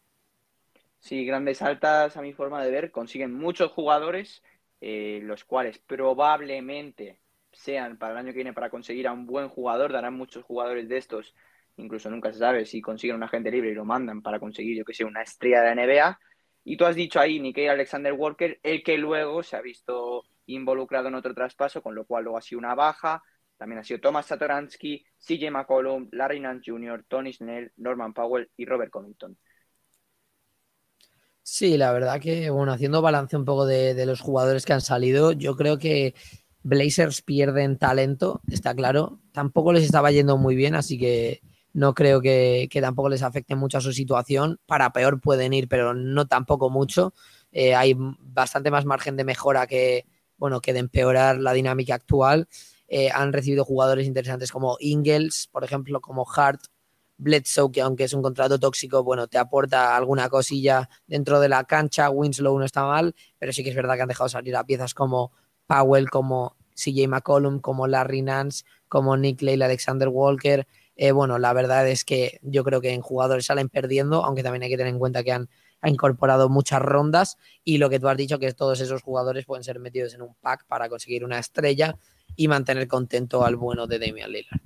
Sí, grandes altas a mi forma de ver, consiguen muchos jugadores, eh, los cuales probablemente sean para el año que viene para conseguir a un buen jugador, darán muchos jugadores de estos, incluso nunca se sabe si consiguen un agente libre y lo mandan para conseguir, yo que sé, una estrella de la NBA. Y tú has dicho ahí, Nikkei Alexander Walker, el que luego se ha visto involucrado en otro traspaso, con lo cual luego ha sido una baja. También ha sido Thomas Satoransky, CJ McCollum, Larry Nance Jr., Tony Snell, Norman Powell y Robert Covington. Sí, la verdad que, bueno, haciendo balance un poco de, los jugadores que han salido, yo creo que Blazers pierden talento, está claro. Tampoco les estaba yendo muy bien, así que no creo que, que tampoco les afecte mucho a su situación. Para peor pueden ir, pero no tampoco mucho. Eh, hay bastante más margen de mejora que, bueno, que de empeorar la dinámica actual. Eh, han recibido jugadores interesantes como Ingles, por ejemplo, como Hart, Bledsoe, que aunque es un contrato tóxico, bueno, te aporta alguna cosilla dentro de la cancha. Winslow no está mal, pero sí que es verdad que han dejado salir a piezas como Powell, como CJ McCollum, como Larry Nance, como Nick Lyle, Alexander Walker. Eh, bueno, la verdad es que yo creo que en jugadores salen perdiendo, aunque también hay que tener en cuenta que han ha incorporado muchas rondas y lo que tú has dicho que todos esos jugadores pueden ser metidos en un pack para conseguir una estrella y mantener contento al bueno de Damian Lillard.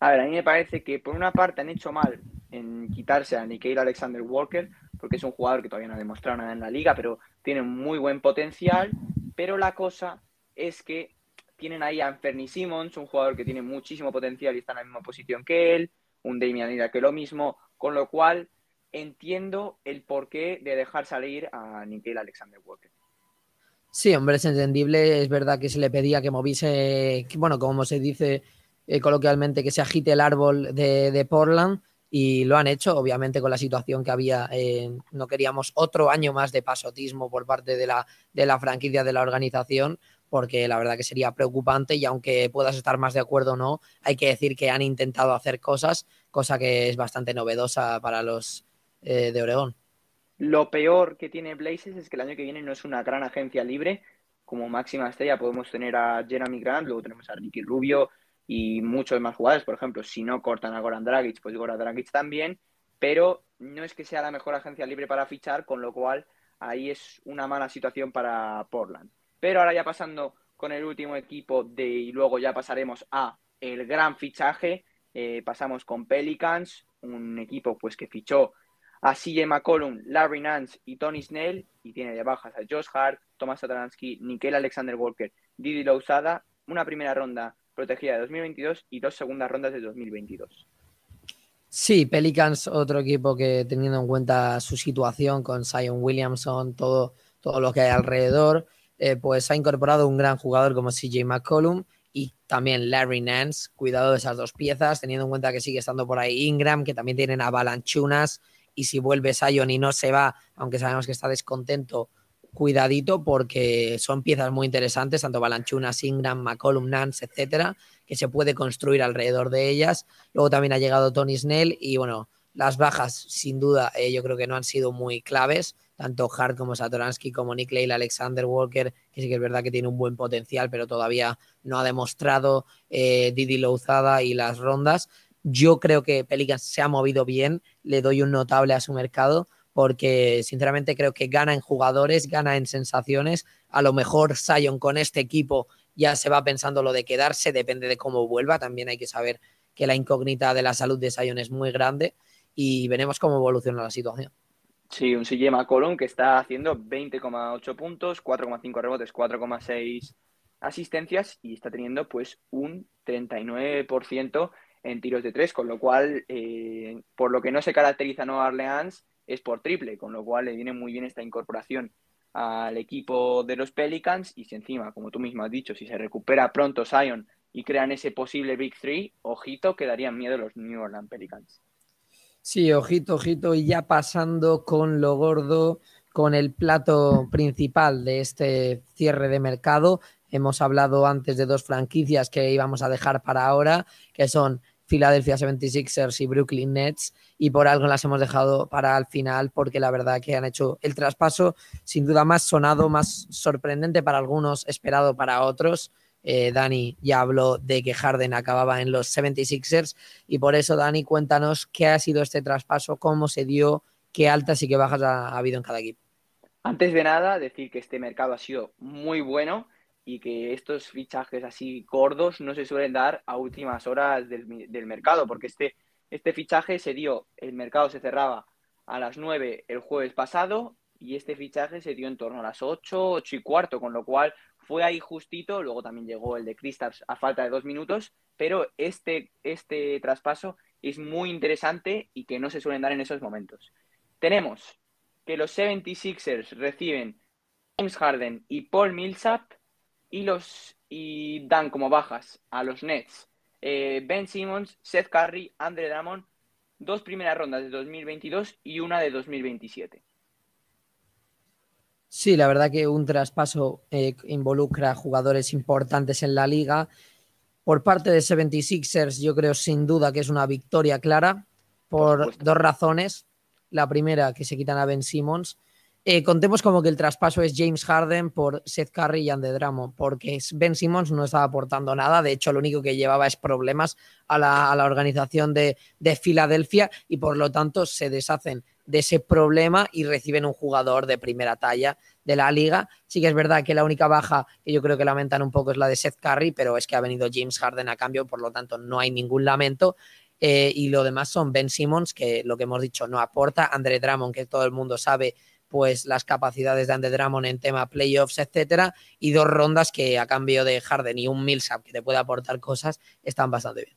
A ver, a mí me parece que por una parte han hecho mal en quitarse a Nikhil Alexander Walker, porque es un jugador que todavía no ha demostrado nada en la liga, pero tiene muy buen potencial. Pero la cosa es que tienen ahí a Anthony Simmons, un jugador que tiene muchísimo potencial y está en la misma posición que él, un Damian Lillard que lo mismo, con lo cual entiendo el porqué de dejar salir a Nikhil Alexander Walker. Sí, hombre, es entendible. Es verdad que se le pedía que moviese, bueno, como se dice eh, coloquialmente, que se agite el árbol de, de, Portland y lo han hecho, obviamente con la situación que había. Eh, no queríamos otro año más de pasotismo por parte de la, de la franquicia de la organización, porque la verdad que sería preocupante y aunque puedas estar más de acuerdo o no, hay que decir que han intentado hacer cosas, cosa que es bastante novedosa para los eh, de Oregón. Lo peor que tiene Blazers es que el año que viene no es una gran agencia libre. Como máxima estrella podemos tener a Jeremy Grant, luego tenemos a Ricky Rubio y muchos más jugadores. Por ejemplo, si no cortan a Goran Dragic, pues Goran Dragic también. Pero no es que sea la mejor agencia libre para fichar, con lo cual ahí es una mala situación para Portland. Pero ahora ya pasando con el último equipo de y luego ya pasaremos a el gran fichaje. Eh, pasamos con Pelicans, un equipo pues que fichó a CJ McCollum, Larry Nance y Tony Snell, y tiene de bajas a Josh Hart, Thomas Satoransky, Nikhil Alexander Walker, Didi Lousada, una primera ronda protegida de 2022 y dos segundas rondas de 2022. Sí, Pelicans, otro equipo que teniendo en cuenta su situación con Zion Williamson, todo, todo lo que hay alrededor, eh, pues ha incorporado un gran jugador como CJ McCollum y también Larry Nance. Cuidado de esas dos piezas, teniendo en cuenta que sigue estando por ahí Ingram, que también tienen a Balanchunas y si vuelve Sion y no se va, aunque sabemos que está descontento, cuidadito porque son piezas muy interesantes, tanto Balanchunas, Ingram, McCollum, Nance, etcétera, que se puede construir alrededor de ellas. Luego también ha llegado Tony Snell y bueno, las bajas sin duda eh, yo creo que no han sido muy claves, tanto Hart como Satoransky como Nick Lale, Alexander Walker, que sí que es verdad que tiene un buen potencial, pero todavía no ha demostrado eh, Didi Louzada y las rondas. Yo creo que Pelicans se ha movido bien, le doy un notable a su mercado, porque sinceramente creo que gana en jugadores, gana en sensaciones. A lo mejor Sion con este equipo ya se va pensando lo de quedarse, depende de cómo vuelva. También hay que saber que la incógnita de la salud de Sion es muy grande y veremos cómo evoluciona la situación. Sí, un CJ McCollum que está haciendo 20,8 puntos, 4,5 rebotes, 4,6 asistencias y está teniendo pues un 39% en tiros de tres, con lo cual, eh, por lo que no se caracteriza Nueva Orleans, es por triple, con lo cual le viene muy bien esta incorporación al equipo de los Pelicans y si encima, como tú mismo has dicho, si se recupera pronto Zion y crean ese posible Big Three, ojito, quedarían miedo los New Orleans Pelicans. Sí, ojito, ojito, y ya pasando con lo gordo, con el plato principal de este cierre de mercado, hemos hablado antes de dos franquicias que íbamos a dejar para ahora, que son Philadelphia 76ers y Brooklyn Nets y por algo las hemos dejado para el final porque la verdad que han hecho el traspaso sin duda más sonado, más sorprendente para algunos, esperado para otros. Eh, Dani ya habló de que Harden acababa en los 76ers y por eso Dani cuéntanos qué ha sido este traspaso, cómo se dio, qué altas y qué bajas ha habido en cada equipo. Antes de nada, decir que este mercado ha sido muy bueno y que estos fichajes así gordos no se suelen dar a últimas horas del, mercado, porque este, este fichaje se dio, el mercado se cerraba a las 9 el jueves pasado y este fichaje se dio en torno a las 8, 8 y cuarto, con lo cual fue ahí justito, luego también llegó el de Kristaps a falta de dos minutos, pero este, este traspaso es muy interesante y que no se suelen dar en esos momentos. Tenemos que los 76ers reciben James Harden y Paul Millsap y, los, y dan como bajas a los Nets eh, Ben Simmons, Seth Curry, Andre Drummond, dos primeras rondas de 2022 y una de 2027. Sí, la verdad que un traspaso eh, involucra jugadores importantes en la liga. Por parte de 76ers, yo creo sin duda que es una victoria clara por dos razones. La primera, que se quitan a Ben Simmons eh, contemos como que el traspaso es James Harden por Seth Curry y Andy Drummond, porque Ben Simmons no estaba aportando nada, de hecho lo único que llevaba es problemas a la, organización de, Filadelfia y por lo tanto se deshacen de ese problema y reciben un jugador de primera talla de la liga. Sí que es verdad que la única baja que yo creo que lamentan un poco es la de Seth Curry, pero es que ha venido James Harden a cambio, por lo tanto no hay ningún lamento. Eh, y lo demás son Ben Simmons, que lo que hemos dicho no aporta, Andre Drummond, que todo el mundo sabe pues las capacidades de Andy Drummond en tema playoffs, etcétera, y dos rondas que a cambio de Harden y un Millsap que te puede aportar cosas, están bastante bien.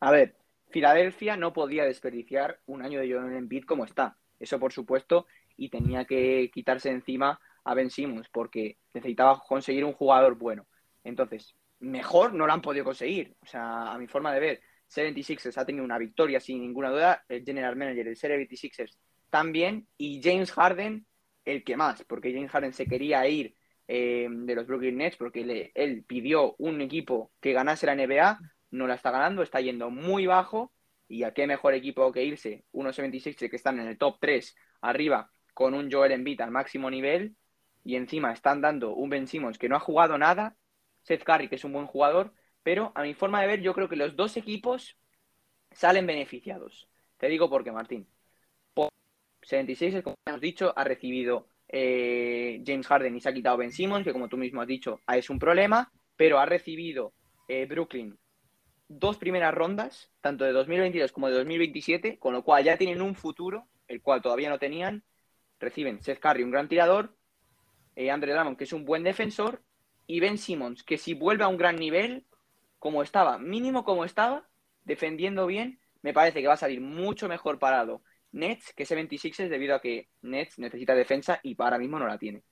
A ver, Filadelfia no podía desperdiciar un año de Joel Embiid como está. Eso por supuesto, y tenía que quitarse encima a Ben Simmons porque necesitaba conseguir un jugador bueno. Entonces, mejor no lo han podido conseguir. O sea, a mi forma de ver, 76ers ha tenido una victoria sin ninguna duda. El general manager del 76ers también, y James Harden el que más, porque James Harden se quería ir eh, de los Brooklyn Nets porque él pidió un equipo que ganase la NBA, no la está ganando, está yendo muy bajo, y a qué mejor equipo que irse, unos 76 que están en el top 3 arriba con un Joel Embiid al máximo nivel, y encima están dando un Ben Simmons que no ha jugado nada, Seth Curry que es un buen jugador, pero a mi forma de ver yo creo que los dos equipos salen beneficiados. Te digo por qué, Martín. 76, como hemos dicho, ha recibido eh, James Harden y se ha quitado Ben Simmons, que como tú mismo has dicho, es un problema, pero ha recibido eh, Brooklyn dos primeras rondas, tanto de 2022 como de 2027, con lo cual ya tienen un futuro, el cual todavía no tenían. Reciben Seth Curry, un gran tirador, eh, Andre que es un buen defensor, y Ben Simmons, que si vuelve a un gran nivel, como estaba, mínimo como estaba, defendiendo bien, me parece que va a salir mucho mejor parado Nets que 76 es debido a que Nets necesita defensa y para mismo no la tiene.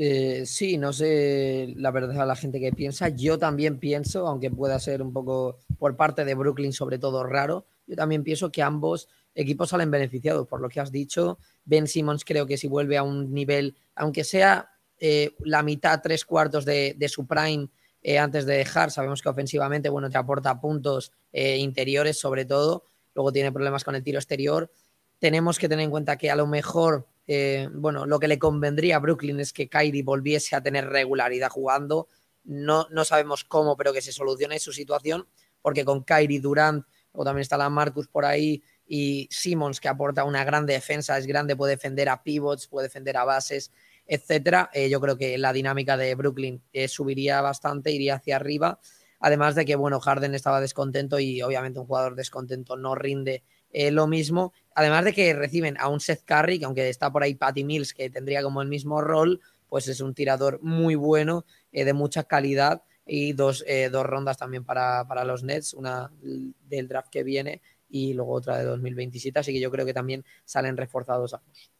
Eh, sí, no sé la verdad la gente que piensa. Yo también pienso, aunque pueda ser un poco por parte de Brooklyn sobre todo raro, yo también pienso que ambos equipos salen beneficiados por lo que has dicho. Ben Simmons creo que si vuelve a un nivel, aunque sea eh, la mitad, tres cuartos de, su prime, eh, antes de dejar. Sabemos que ofensivamente, bueno, te aporta puntos interiores sobre todo, luego tiene problemas con el tiro exterior. Tenemos que tener en cuenta que a lo mejor, eh, bueno, lo que le convendría a Brooklyn es que Kyrie volviese a tener regularidad jugando. No, no sabemos cómo, pero que se solucione su situación, porque con Kyrie Durant, o también está la Marcus por ahí, y Simmons, que aporta una gran defensa, es grande, puede defender a pivots, puede defender a bases etcétera, eh, yo creo que la dinámica de Brooklyn eh, subiría bastante, iría hacia arriba. Además de que, bueno, Harden estaba descontento y obviamente un jugador descontento no rinde eh, lo mismo. Además de que reciben a un Seth Curry, que aunque está por ahí Patty Mills, que tendría como el mismo rol, pues es un tirador muy bueno, de mucha calidad y dos, dos rondas también para, para, los Nets, una del draft que viene y luego otra de 2027. Así que yo creo que también salen reforzados ambos.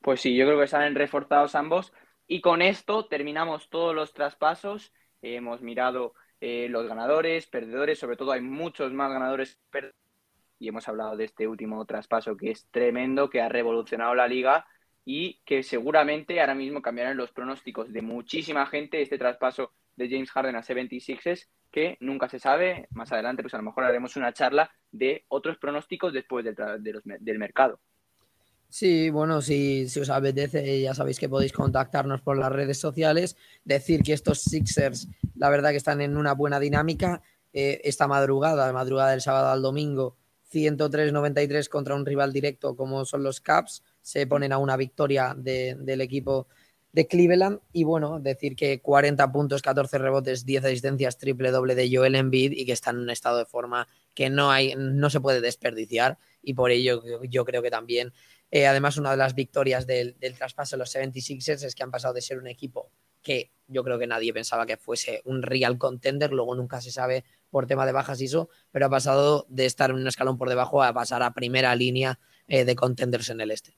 Pues sí, yo creo que salen reforzados ambos. Y con esto terminamos todos los traspasos. hemos mirado eh, los ganadores, perdedores, sobre todo hay muchos más ganadores y hemos hablado de este último traspaso que es tremendo, que ha revolucionado la liga y que seguramente ahora mismo cambiarán los pronósticos de muchísima gente este traspaso de James Harden a 76ers, que nunca se sabe. Más adelante, pues a lo mejor haremos una charla de otros pronósticos después del mercado. Sí, bueno, si, si, os apetece, ya sabéis que podéis contactarnos por las redes sociales, decir que estos Sixers, la verdad que están en una buena dinámica. Eh, esta madrugada, madrugada del sábado al domingo, 103-93 contra un rival directo como son los Caps, se ponen a una victoria del equipo de Cleveland. Y bueno, decir que 40 puntos, 14 rebotes, 10 asistencias, triple doble de Joel Embiid y que están en un estado de forma que no, hay, no se puede desperdiciar. Y por ello yo creo que también eh, además, una de las victorias del, traspaso de los 76ers es que han pasado de ser un equipo que yo creo que nadie pensaba que fuese un real contender, luego nunca se sabe por tema de bajas y eso, pero ha pasado de estar en un escalón por debajo a pasar a primera línea eh, de contenders en el este.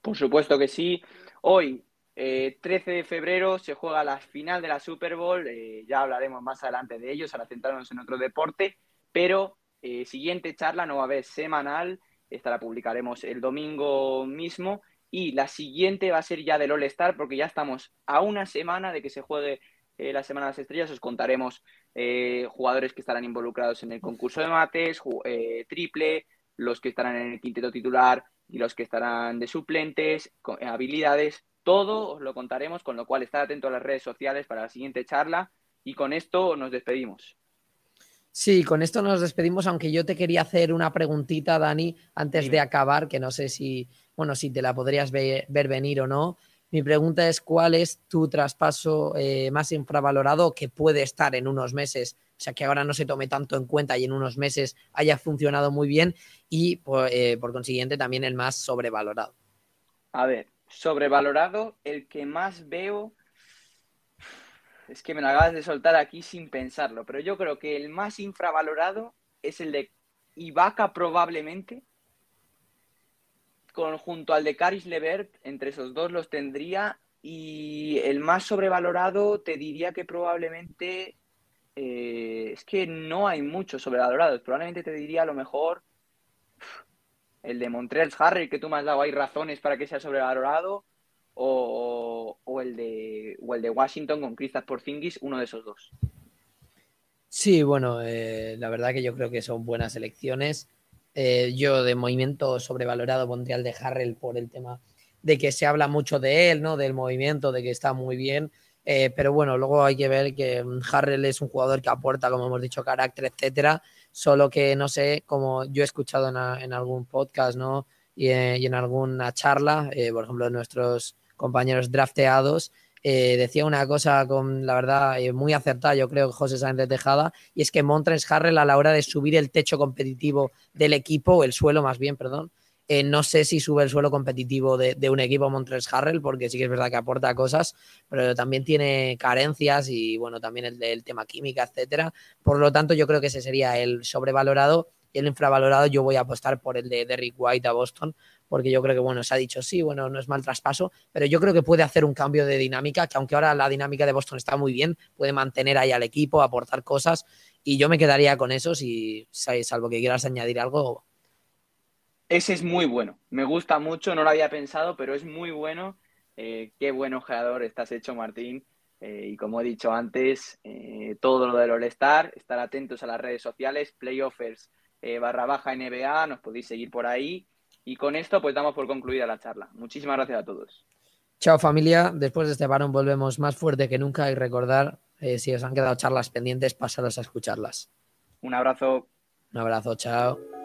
Por supuesto que sí. Hoy, 13 eh, de febrero, se juega la final de la Super Bowl. ya hablaremos más adelante de ellos, ahora centrarnos en otro deporte. Pero siguiente charla no va a haber semanal, esta la publicaremos el domingo mismo. Y la siguiente va a ser ya del All Star, porque ya estamos a una semana de que se juegue eh, la Semana de las Estrellas. Os contaremos eh, jugadores que estarán involucrados en el concurso de mates, eh, triple, los que estarán en el quinteto titular y los que estarán de suplentes, habilidades. Todo os lo contaremos, con lo cual estad atento a las redes sociales para la siguiente charla. Y con esto nos despedimos. Sí, con esto nos despedimos, aunque yo te quería hacer una preguntita, Dani, antes de acabar, que no sé si, bueno, si te la podrías ver, venir o no. Mi pregunta es, ¿cuál es tu traspaso eh, más infravalorado que puede estar en unos meses? O sea, que ahora no se tome tanto en cuenta y en unos meses haya funcionado muy bien y, por, eh, por consiguiente, también el más sobrevalorado. A ver, sobrevalorado, el que más veo es que me lo acabas de soltar aquí sin pensarlo, pero yo creo que el más infravalorado es el de Ibaka probablemente, junto al de Caris Levert, entre esos dos los tendría, y el más sobrevalorado te diría que probablemente, eh, es que no hay muchos sobrevalorados, probablemente te diría a lo mejor el de Montreal Harry, que tú me has dado, hay razones para que sea sobrevalorado, o, el, de, el de Washington con Kristaps Porzingis, uno de esos dos. Sí, bueno, eh, la verdad que yo creo que son buenas elecciones. Eh, yo de movimiento sobrevalorado pondría el de Harrell por el tema de que se habla mucho de él, ¿no? Del movimiento, de que está muy bien. Eh, pero bueno, luego hay que ver que Harrell es un jugador que aporta, como hemos dicho, carácter, etcétera. Solo que no sé, como yo he escuchado en, algún podcast, ¿no? Y, y en alguna charla, por ejemplo, nuestros compañeros drafteados, eh, decía una cosa con la verdad eh, muy acertada, yo creo, José Sáenz de Tejada, y es que Montres Harrell a la hora de subir el techo competitivo del equipo, el suelo más bien, perdón, eh, no sé si sube el suelo competitivo de, un equipo Montres Harrell, porque sí que es verdad que aporta cosas, pero también tiene carencias y bueno, también el del tema química, etcétera. Por lo tanto, yo creo que ese sería el sobrevalorado y el infravalorado. Yo voy a apostar por el de Derrick White a Boston, porque yo creo que, bueno, se ha dicho sí, bueno, no es mal traspaso, pero yo creo que puede hacer un cambio de dinámica, que aunque ahora la dinámica de Boston está muy bien, puede mantener ahí al equipo, aportar cosas, y yo me quedaría con eso, si salvo que quieras añadir algo. Ese es muy bueno, me gusta mucho, no lo había pensado, pero es muy bueno. Eh, qué buen ojeador estás hecho, Martín. Eh, y como he dicho antes, eh, todo lo del All-Star, estar atentos a las redes sociales, playoffers eh, barra baja NBA, nos podéis seguir por ahí. Y con esto pues damos por concluida la charla. Muchísimas gracias a todos. Chao familia, después de este varón volvemos más fuerte que nunca y recordar, eh, si os han quedado charlas pendientes, pasaros a escucharlas. Un abrazo. Un abrazo, chao.